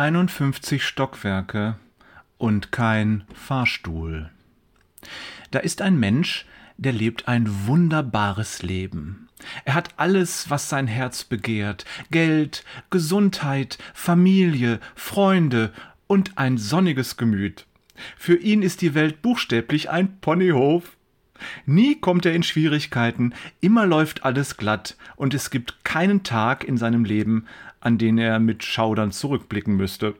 51 Stockwerke und kein Fahrstuhl. Da ist ein Mensch, der lebt ein wunderbares Leben. Er hat alles, was sein Herz begehrt Geld, Gesundheit, Familie, Freunde und ein sonniges Gemüt. Für ihn ist die Welt buchstäblich ein Ponyhof. Nie kommt er in Schwierigkeiten, immer läuft alles glatt, und es gibt keinen Tag in seinem Leben, an den er mit Schaudern zurückblicken müsste.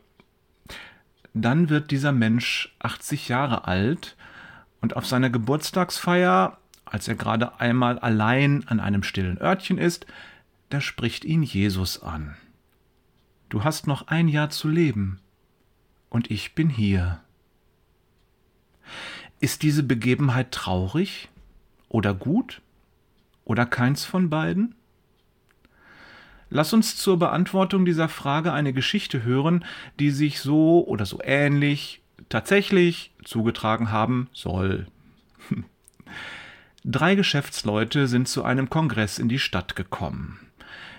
Dann wird dieser Mensch 80 Jahre alt, und auf seiner Geburtstagsfeier, als er gerade einmal allein an einem stillen Örtchen ist, da spricht ihn Jesus an. Du hast noch ein Jahr zu leben, und ich bin hier. Ist diese Begebenheit traurig oder gut oder keins von beiden? Lass uns zur Beantwortung dieser Frage eine Geschichte hören, die sich so oder so ähnlich tatsächlich zugetragen haben soll. Drei Geschäftsleute sind zu einem Kongress in die Stadt gekommen.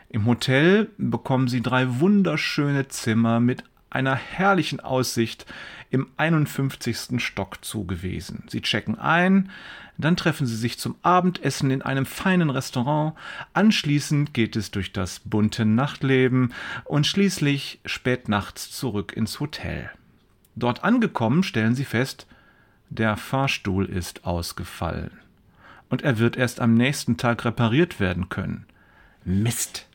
Im Hotel bekommen sie drei wunderschöne Zimmer mit einer herrlichen Aussicht im 51. Stock zugewiesen. Sie checken ein, dann treffen sie sich zum Abendessen in einem feinen Restaurant, anschließend geht es durch das bunte Nachtleben und schließlich spät nachts zurück ins Hotel. Dort angekommen stellen sie fest, der Fahrstuhl ist ausgefallen. Und er wird erst am nächsten Tag repariert werden können. Mist!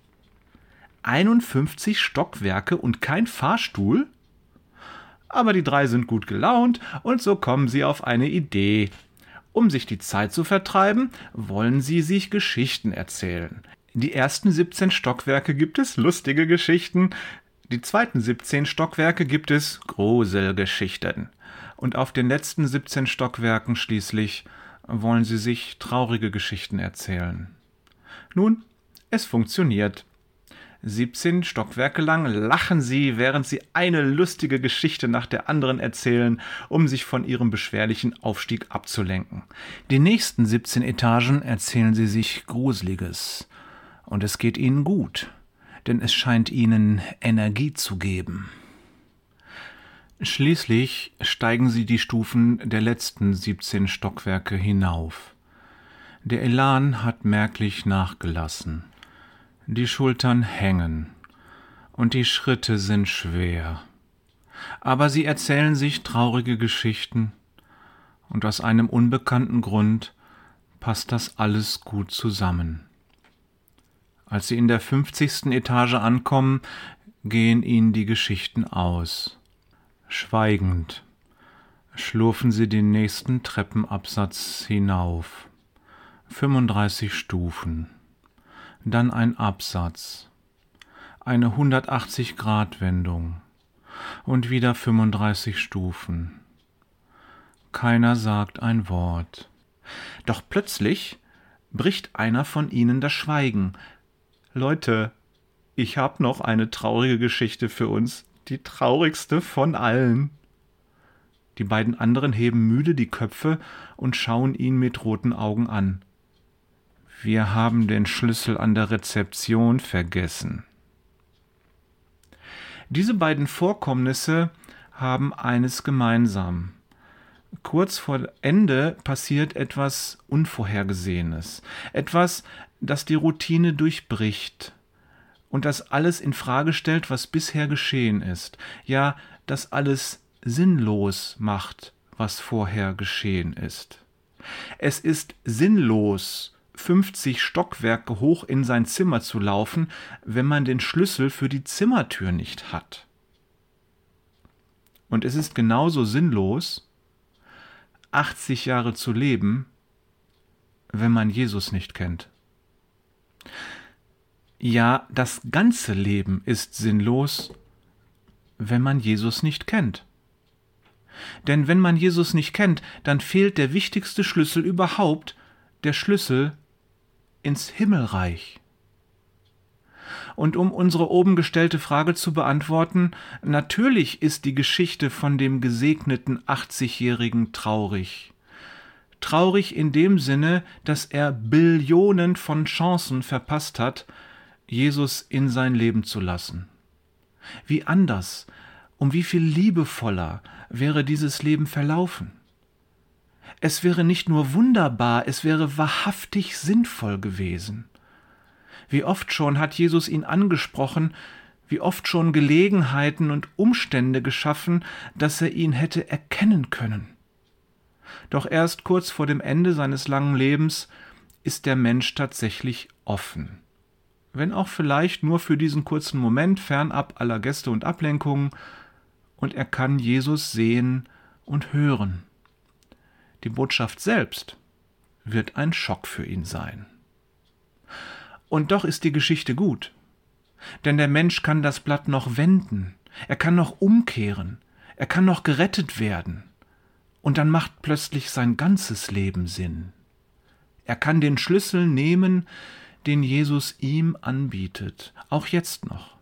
51 Stockwerke und kein Fahrstuhl? Aber die drei sind gut gelaunt und so kommen sie auf eine Idee. Um sich die Zeit zu vertreiben, wollen sie sich Geschichten erzählen. Die ersten 17 Stockwerke gibt es lustige Geschichten, die zweiten 17 Stockwerke gibt es Gruselgeschichten. Und auf den letzten 17 Stockwerken schließlich wollen sie sich traurige Geschichten erzählen. Nun, es funktioniert. 17 Stockwerke lang lachen sie, während sie eine lustige Geschichte nach der anderen erzählen, um sich von ihrem beschwerlichen Aufstieg abzulenken. Die nächsten 17 Etagen erzählen sie sich Gruseliges. Und es geht ihnen gut, denn es scheint ihnen Energie zu geben. Schließlich steigen sie die Stufen der letzten 17 Stockwerke hinauf. Der Elan hat merklich nachgelassen. Die Schultern hängen und die Schritte sind schwer. Aber sie erzählen sich traurige Geschichten und aus einem unbekannten Grund passt das alles gut zusammen. Als sie in der fünfzigsten Etage ankommen, gehen ihnen die Geschichten aus. Schweigend schlurfen sie den nächsten Treppenabsatz hinauf. 35 Stufen dann ein Absatz, eine 180-Grad-Wendung und wieder 35 Stufen. Keiner sagt ein Wort. Doch plötzlich bricht einer von ihnen das Schweigen. Leute, ich hab noch eine traurige Geschichte für uns, die traurigste von allen. Die beiden anderen heben müde die Köpfe und schauen ihn mit roten Augen an. Wir haben den Schlüssel an der Rezeption vergessen. Diese beiden Vorkommnisse haben eines gemeinsam. Kurz vor Ende passiert etwas Unvorhergesehenes, etwas, das die Routine durchbricht und das alles in Frage stellt, was bisher geschehen ist, ja, das alles sinnlos macht, was vorher geschehen ist. Es ist sinnlos, 50 Stockwerke hoch in sein Zimmer zu laufen, wenn man den Schlüssel für die Zimmertür nicht hat. Und es ist genauso sinnlos, 80 Jahre zu leben, wenn man Jesus nicht kennt. Ja, das ganze Leben ist sinnlos, wenn man Jesus nicht kennt. Denn wenn man Jesus nicht kennt, dann fehlt der wichtigste Schlüssel überhaupt, der Schlüssel ins Himmelreich. Und um unsere oben gestellte Frage zu beantworten, natürlich ist die Geschichte von dem gesegneten 80-Jährigen traurig. Traurig in dem Sinne, dass er Billionen von Chancen verpasst hat, Jesus in sein Leben zu lassen. Wie anders um wie viel liebevoller wäre dieses Leben verlaufen. Es wäre nicht nur wunderbar, es wäre wahrhaftig sinnvoll gewesen. Wie oft schon hat Jesus ihn angesprochen, wie oft schon Gelegenheiten und Umstände geschaffen, dass er ihn hätte erkennen können. Doch erst kurz vor dem Ende seines langen Lebens ist der Mensch tatsächlich offen. Wenn auch vielleicht nur für diesen kurzen Moment fernab aller Gäste und Ablenkungen, und er kann Jesus sehen und hören. Die Botschaft selbst wird ein Schock für ihn sein. Und doch ist die Geschichte gut. Denn der Mensch kann das Blatt noch wenden, er kann noch umkehren, er kann noch gerettet werden. Und dann macht plötzlich sein ganzes Leben Sinn. Er kann den Schlüssel nehmen, den Jesus ihm anbietet, auch jetzt noch.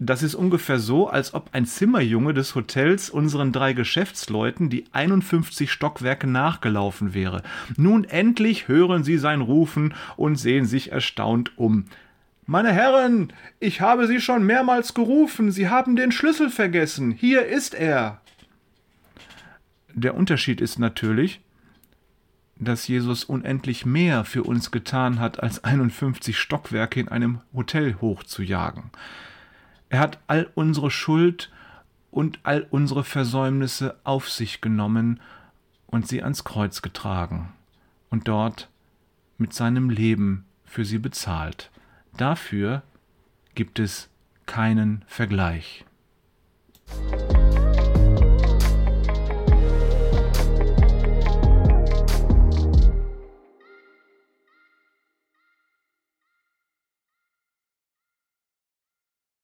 Das ist ungefähr so, als ob ein Zimmerjunge des Hotels unseren drei Geschäftsleuten die 51 Stockwerke nachgelaufen wäre. Nun endlich hören sie sein Rufen und sehen sich erstaunt um. Meine Herren, ich habe Sie schon mehrmals gerufen, Sie haben den Schlüssel vergessen, hier ist er. Der Unterschied ist natürlich, dass Jesus unendlich mehr für uns getan hat, als 51 Stockwerke in einem Hotel hochzujagen. Er hat all unsere Schuld und all unsere Versäumnisse auf sich genommen und sie ans Kreuz getragen und dort mit seinem Leben für sie bezahlt. Dafür gibt es keinen Vergleich.